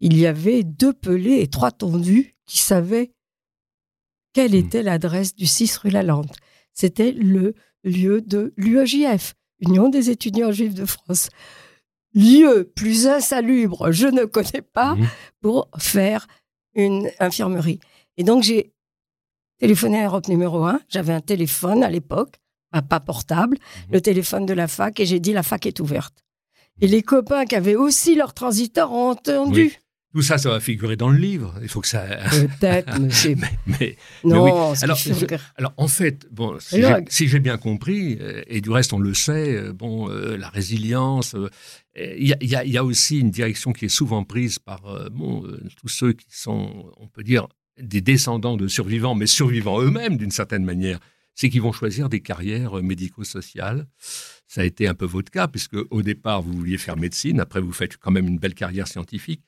Il y avait deux pelés et trois tondus qui savaient quelle Hmm. était l'adresse du 6 rue Lalande. C'était le lieu de l'UEJF, Union des étudiants juifs de France. Lieu plus insalubre, je ne connais pas, Mhm. pour faire une infirmerie. Et donc j'ai téléphoné à Europe numéro 1. J'avais un téléphone à l'époque, pas portable, Mhm. le téléphone de la fac, et j'ai dit la fac est ouverte. Et les copains qui avaient aussi leur transiteur ont entendu. Tout ça, ça va figurer dans le livre. Il faut que ça. [laughs] Peut-être, monsieur. [laughs] mais, mais- non, oui. ce qui Alors, en fait, bon, si j'ai si bien compris, euh, et du reste on le sait, euh, bon, euh, la résilience, euh, il y, a- y y aussi une direction qui est souvent prise par euh, bon, tous ceux qui sont, on peut dire, des descendants de survivants, mais survivants eux-mêmes d'une certaine manière, c'est qu'ils vont choisir des carrières médico-sociales. Ça a été un peu votre cas, puisque au départ vous vouliez faire médecine, après vous faites quand même une belle carrière scientifique.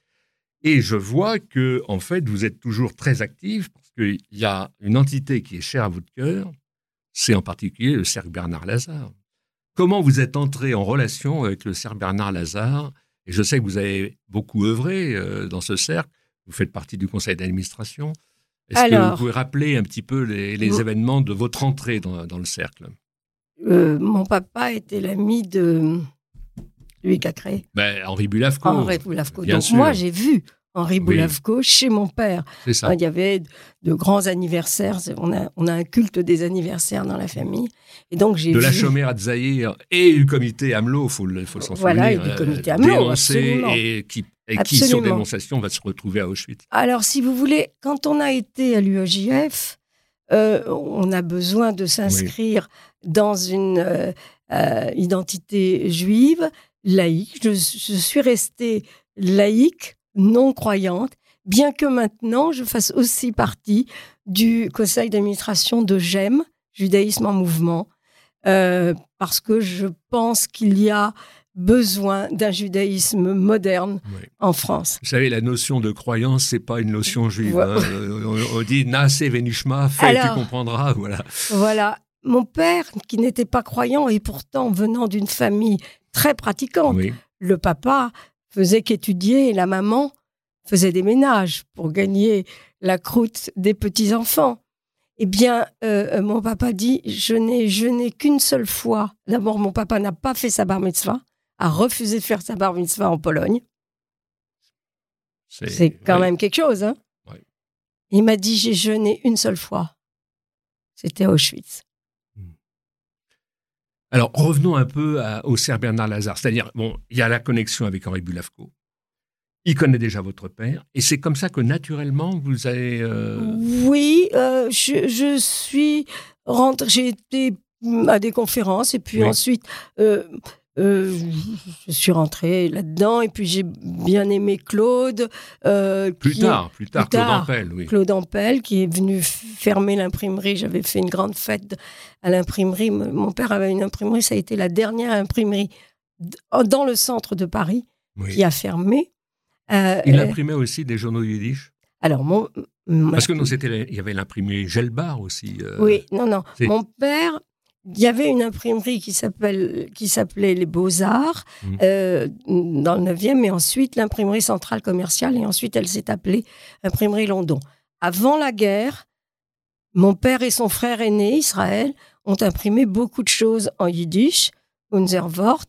Et je vois que, en fait, vous êtes toujours très actif parce qu'il y a une entité qui est chère à votre cœur, c'est en particulier le cercle Bernard Lazare. Comment vous êtes entré en relation avec le cercle Bernard Lazare? Et je sais que vous avez beaucoup œuvré euh, dans ce cercle. Vous faites partie du conseil d'administration. Est-ce que vous pouvez rappeler un petit peu les, événements de votre entrée dans, dans le cercle? Euh, mon papa était l'ami de lui qui a créé ben, Henri Bulavco. Henri Boulavco. bien Donc sûr. moi, j'ai vu Henri Oui. Boulavco chez mon père. C'est ça. Il y avait de grands anniversaires. On a, on a un culte des anniversaires dans la famille. Et donc, j'ai de vu... la chaumière à Zaïre et du comité AMLO, il faut, faut s'en Voilà, souvenir. et du euh, comité AMLO, dénoncé absolument. et qui, et qui, sur dénonciation, va se retrouver à Auschwitz. Alors, si vous voulez, quand on a été à l'UEJF, euh, on a besoin de s'inscrire dans une euh, euh, identité juive, laïque. Je, je suis restée laïque, non croyante, bien que maintenant je fasse aussi partie du conseil d'administration de GEM, Judaïsme en mouvement, euh, parce que je pense qu'il y a besoin d'un judaïsme moderne Oui. en France. Vous savez, la notion de croyance, c'est pas une notion juive. Ouais. hein. On, dit Nase Venishma, fais, tu comprendras. Voilà. Voilà. Mon père, qui n'était pas croyant et pourtant venant d'une famille très pratiquante, Oui. le papa faisait qu'étudier et la maman faisait des ménages pour gagner la croûte des petits-enfants. Eh bien, euh, euh, mon papa dit, je n'ai, je n'ai qu'une seule fois. D'abord, mon papa n'a pas fait sa bar mitzvah, a refusé de faire sa bar mitzvah en Pologne. C'est quand oui. même quelque chose. Hein. Il m'a dit, j'ai jeûné une seule fois. C'était à Auschwitz. Alors, revenons un peu à- au cercle Bernard Lazare. C'est-à-dire, bon, il y a la connexion avec Henri Bulavco. Il connaît déjà votre père. Et c'est comme ça que, naturellement, vous avez... euh, Oui, euh, je, je suis rentrée, j'ai été à des conférences et puis Oui. ensuite euh, euh, je suis rentrée là-dedans et puis j'ai bien aimé Claude. euh, plus tard, plus tard, plus Claude. Ampel, oui. Claude Ampel qui est venu fermer l'imprimerie. J'avais fait une grande fête à l'imprimerie. Mon père avait une imprimerie, ça a été la dernière imprimerie dans le centre de Paris Oui. qui a fermé. Euh, Il imprimait aussi des journaux yiddish? alors mon, Parce que nous, il y avait l'imprimerie Gelbar aussi. euh, Oui, non, non. Mon père, il y avait une imprimerie qui, s'appelait Les Beaux-Arts Mhm. euh, dans le 9e, et ensuite l'imprimerie centrale commerciale, et ensuite elle s'est appelée Imprimerie London. Avant la guerre, mon père et son frère aîné, Israël, ont imprimé beaucoup de choses en yiddish, Unser Wort.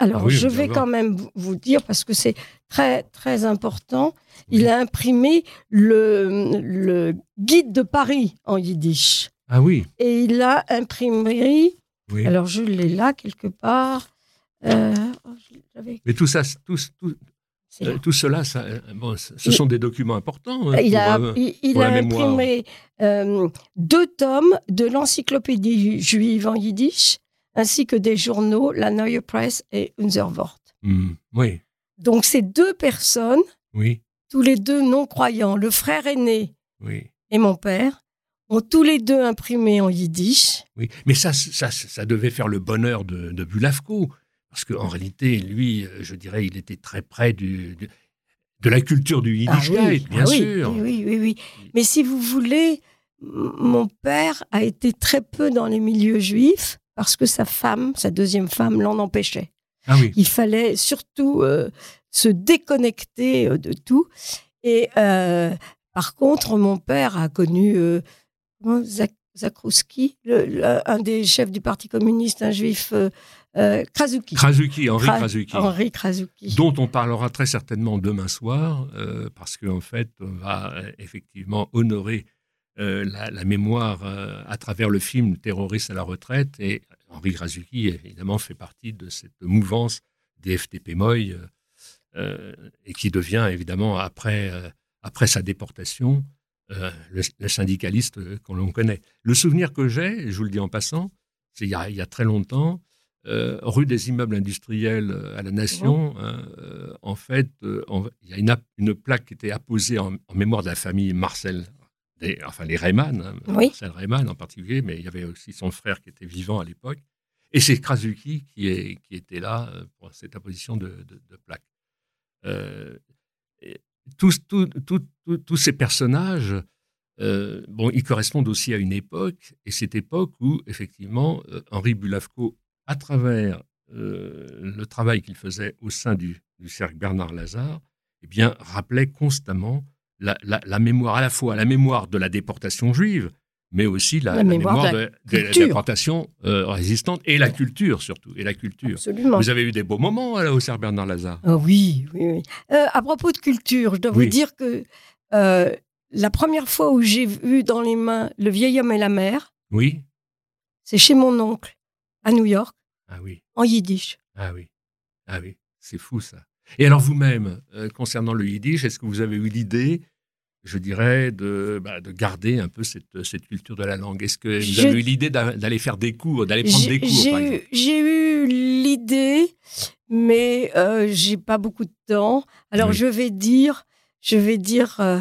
Alors, Ah oui, je vais quand même vous- dire, parce que c'est très, très important, il a imprimé le, le guide de Paris en yiddish Ah oui, et il a imprimé. oui. Alors je l'ai là quelque part. Euh, oh, Mais tout ça, tout, tout, euh, tout cela, ça, euh, bon, ce Il- sont des documents importants. hein, il pour, a, il, a imprimé euh, deux tomes de l'encyclopédie juive en yiddish, ainsi que des journaux, la Neue Presse et Unser Wort. hmm, oui, Donc ces deux personnes, oui, tous les deux non-croyants, le frère aîné oui. et mon père, ont tous les deux imprimé en yiddish. Oui, mais ça, ça, ça devait faire le bonheur de, de Bulavco, parce qu'en réalité, lui, euh, je dirais, il était très près du, du- de la culture du Ah Yiddishkeit, oui, bien ah oui, sûr. Oui, oui, oui, oui. Mais si vous voulez, mon père a été très peu dans les milieux juifs parce que sa femme, sa deuxième femme, l'en empêchait. Ah oui. Il fallait surtout euh, se déconnecter euh, de tout. Et euh, par contre, mon père a connu Zakrouski, un des chefs du Parti communiste, un juif, Krasuki. Krasuki, Henri Krasuki. Henri Krasuki. Dont on parlera très certainement demain soir, parce qu'en fait, on va effectivement honorer la, mémoire à travers le film Terroriste à la retraite. Et Henri Krasuki, évidemment, fait partie de cette mouvance des FTP Moy et qui devient, évidemment, après, après sa déportation, le, syndicaliste qu'on l'on connaît. Le souvenir que j'ai, je vous le dis en passant, c'est il, il, y a très longtemps, rue des immeubles industriels à la Nation, hein, en fait, il y a une, une, plaque qui était apposée en, mémoire de la famille Marcel enfin les Rayman, hein, Marcel Rayman en particulier, mais il y avait aussi son frère qui était vivant à l'époque. Et c'est Krasuki qui, est, qui était là euh, pour cette apposition de, de, plaque. Euh, tous, ces personnages, euh, bon, ils correspondent aussi à une époque, et cette époque où, effectivement, Henri Bulavko, à travers le travail qu'il faisait au sein du, cercle Bernard Lazare, eh rappelait constamment la, mémoire, à la fois la mémoire de la déportation juive, mais aussi la, mémoire, de, la déportation euh, résistante et la culture surtout. Et la culture. Vous avez eu des beaux moments au Cerf Bernard Lazare? Oh oui, oui, oui. Euh, à propos de culture, je dois vous dire que euh, la première fois où j'ai vu dans les mains Le vieil homme et la mer, oui. c'est chez mon oncle à New York, ah oui. en yiddish. Ah oui, ah oui, c'est fou ça. Et alors vous-même, concernant le yiddish, est-ce que vous avez eu l'idée, je dirais, de, bah, de garder un peu cette, cette, culture de la langue Est-ce que vous avez eu l'idée d'aller faire des cours, d'aller prendre des cours J'ai eu l'idée, mais euh, j'ai pas beaucoup de temps. Alors je vais dire, je vais dire euh,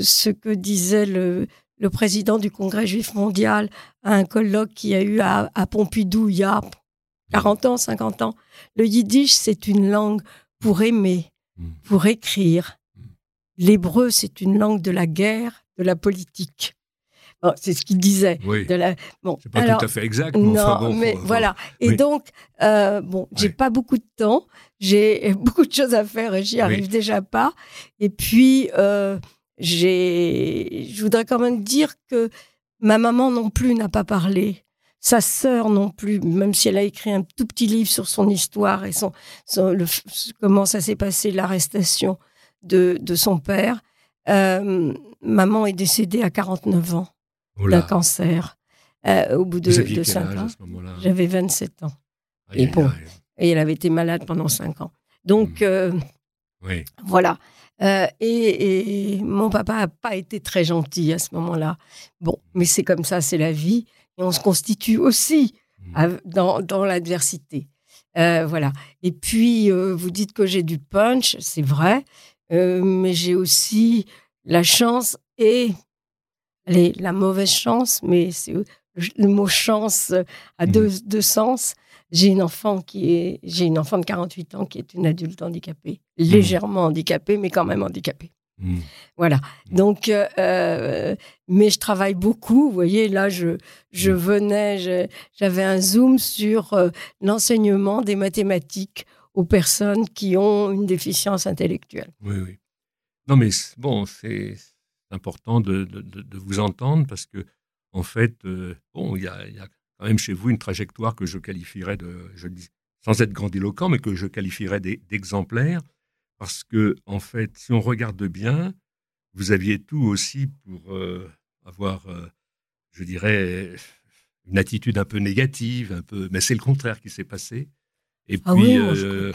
ce que disait le, le, président du Congrès juif mondial à un colloque qui a eu à, à Pompidou il y a 40 ans, 50 ans. Le yiddish, c'est une langue pour aimer, hmm. pour écrire. L'hébreu, c'est une langue de la guerre, de la politique. c'est ce qu'il disait. Oui. De la... Bon, c'est pas tout à fait exact. Mais non, mais voilà. Et donc, euh, bon, j'ai pas beaucoup de temps. J'ai [laughs] beaucoup de choses à faire et j'y arrive déjà pas. Et puis, euh, j'ai, je voudrais quand même dire que ma maman non plus n'a pas parlé. Sa sœur non plus, même si elle a écrit un tout petit livre sur son histoire et son, comment ça s'est passé, l'arrestation de, de, son père. Euh, maman est décédée à 49 ans d'un cancer euh, au bout de, de 5 ans. J'avais 27 ans. et, bon, et elle avait été malade pendant 5 ans. Donc, hmm. euh, oui. voilà. et, et, mon papa n'a pas été très gentil à ce moment-là. Bon, mais c'est comme ça, c'est la vie et on se constitue aussi mmh. dans, dans l'adversité. Voilà. Et puis, vous dites que j'ai du punch, c'est vrai, euh, mais j'ai aussi la chance et allez, la mauvaise chance, mais c'est le mot chance a mmh. deux, deux sens. J'ai une enfant qui est, j'ai une enfant de 48 ans qui est une adulte handicapée, mmh. légèrement handicapée, mais quand même handicapée. Mmh. Voilà. Donc, euh, mais je travaille beaucoup. Vous voyez, là, je, je venais, j'avais un zoom sur euh, l'enseignement des mathématiques aux personnes qui ont une déficience intellectuelle. Oui, oui. Non, mais bon, c'est important de, de, vous entendre parce que, en fait, bon, il y a, quand même chez vous une trajectoire que je qualifierais de, je dis, sans être grandiloquent, mais que je qualifierais d'exemplaire. Parce que, en fait, si on regarde bien, vous aviez tout aussi pour euh, avoir, euh, je dirais, une attitude un peu négative, un peu, mais c'est le contraire qui s'est passé. Et ah puis, euh,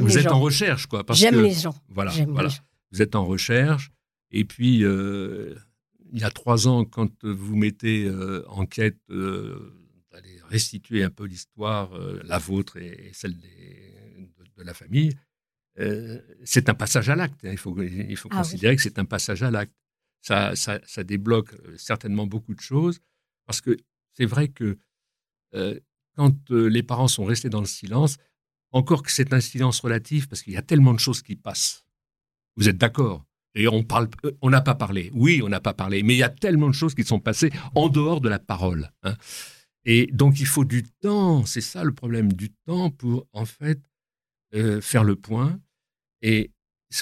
vous êtes en recherche, quoi. J'aime les gens. Voilà, voilà. Vous êtes en recherche. Et puis, il y a trois ans, quand vous mettez en quête d'aller restituer un peu l'histoire, la vôtre et, celle de, la famille, euh, c'est un passage à l'acte. Hein. Il faut, il faut ah considérer que c'est un passage à l'acte. Ça, ça, ça, débloque euh, certainement beaucoup de choses parce que c'est vrai que euh, quand les parents sont restés dans le silence, encore que c'est un silence relatif parce qu'il y a tellement de choses qui passent. Vous êtes d'accord? Et on parle, euh, on n'a pas parlé. Oui, on n'a pas parlé, mais il y a tellement de choses qui sont passées en dehors de la parole. Hein. Et donc il faut du temps. C'est ça le problème, du temps pour en fait euh, faire le point. Et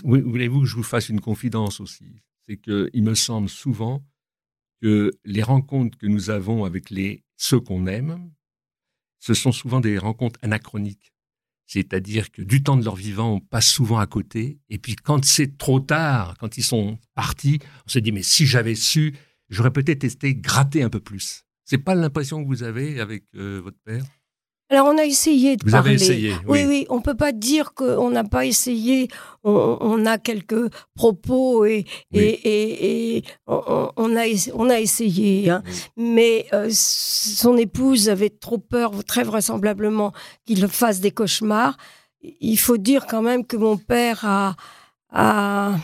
voulez-vous que je vous fasse une confidence aussi? C'est que il me semble souvent que les rencontres que nous avons avec les ceux qu'on aime, ce sont souvent des rencontres anachroniques. C'est-à-dire que du temps de leur vivant, on passe souvent à côté. Et puis quand c'est trop tard, quand ils sont partis, on se dit, mais si j'avais su, j'aurais peut-être été gratté un peu plus. C'est pas l'impression que vous avez avec euh, votre père? Alors, on a essayé de Vous parler. avez essayé, oui. oui, On peut pas dire qu'on n'a pas essayé. On, a quelques propos et, et, et, on, a, on a essayé. Hein. Mais euh, son épouse avait trop peur, très vraisemblablement, qu'il fasse des cauchemars. Il faut dire quand même que mon père a, a,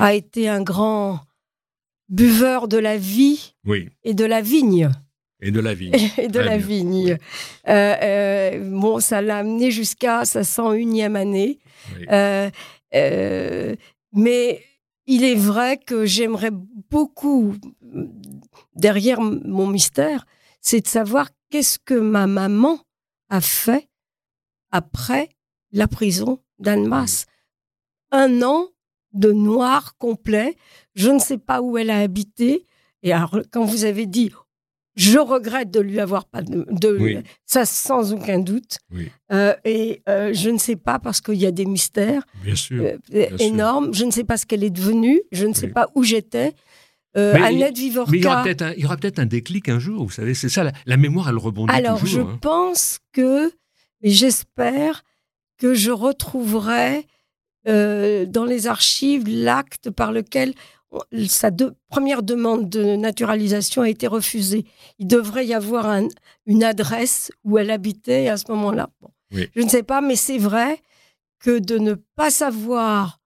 a été un grand buveur de la vie et de la vigne. Et de la vigne. [laughs] Et de la vigne. Euh, euh, bon, ça l'a amené jusqu'à sa 101e année. Euh, mais il est vrai que j'aimerais beaucoup, derrière mon mystère, c'est de savoir qu'est-ce que ma maman a fait après la prison d'Annemasse. Un an de noir complet. Je ne sais pas où elle a habité. Et alors, quand vous avez dit je regrette de lui avoir pas de, ça sans aucun doute. Euh, et euh, je ne sais pas parce qu'il y a des mystères euh, énormes. Je ne sais pas ce qu'elle est devenue. Je ne sais pas où j'étais. Annette Vivorca. Mais il y aura peut-être un, déclic un jour. Vous savez, c'est ça. La, mémoire, elle rebondit Alors, toujours. Alors, je hein. pense que, et j'espère que je retrouverai dans les archives l'acte par lequel sa première demande de naturalisation a été refusée. Il devrait y avoir une adresse où elle habitait à ce moment-là. Je ne sais pas, mais c'est vrai que de ne pas savoir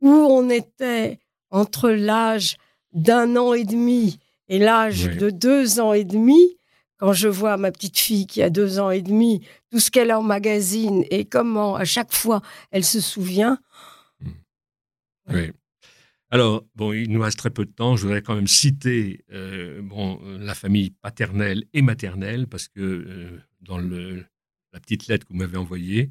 où on était entre l'âge d'un an et demi et l'âge de deux ans et demi, quand je vois ma petite fille qui a deux ans et demi, tout ce qu'elle a en magazine et comment à chaque fois elle se souvient. Oui. Alors, bon, il nous reste très peu de temps. Je voudrais quand même citer euh, bon, la famille paternelle et maternelle, parce que euh, dans la petite lettre que vous m'avez envoyée,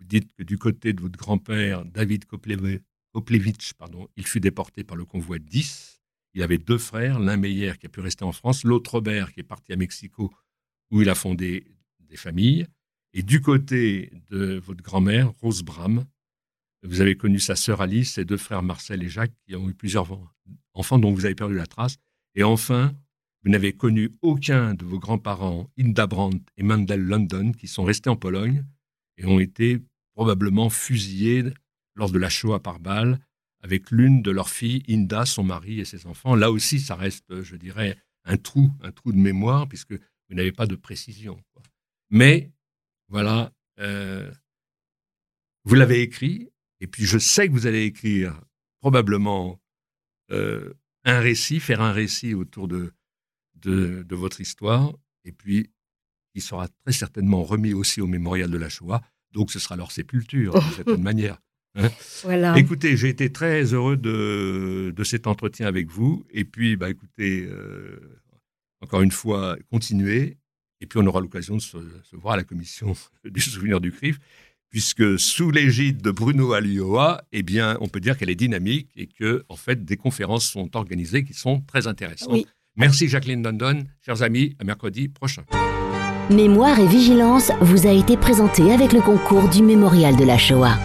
vous dites que du côté de votre grand-père, David Koplevich, pardon, il fut déporté par le convoi 10. Il avait deux frères, l'un meilleur qui a pu rester en France, l'autre Robert qui est parti à Mexico, où il a fondé des familles. Et du côté de votre grand-mère, Rose Bram, vous avez connu sa sœur Alice, ses deux frères Marcel et Jacques, qui ont eu plusieurs enfants dont vous avez perdu la trace. Et enfin, vous n'avez connu aucun de vos grands-parents, Inda Brandt et Mandel London, qui sont restés en Pologne et ont été probablement fusillés lors de la Shoah par balle avec l'une de leurs filles, Inda, son mari et ses enfants. Là aussi, ça reste, je dirais, un trou, un trou de mémoire, puisque vous n'avez pas de précision. Mais, voilà, euh, vous l'avez écrit, et puis je sais que vous allez écrire probablement euh, un récit, faire un récit autour de, de, votre histoire, et puis il sera très certainement remis aussi au mémorial de la Shoah. Donc ce sera leur sépulture, d'une certaine [laughs] manière. Hein. voilà. Écoutez, j'ai été très heureux de, de, cet entretien avec vous. Et puis, bah, écoutez, euh, encore une fois, continuez. Et puis, on aura l'occasion de se, se, voir à la commission [laughs] du souvenir du CRIF puisque sous l'égide de Bruno Alioa, eh bien, on peut dire qu'elle est dynamique et que, en fait, des conférences sont organisées qui sont très intéressantes. Merci Jacqueline Dondon. Chers amis, à mercredi prochain. Mémoire et vigilance vous a été présenté avec le concours du Mémorial de la Shoah.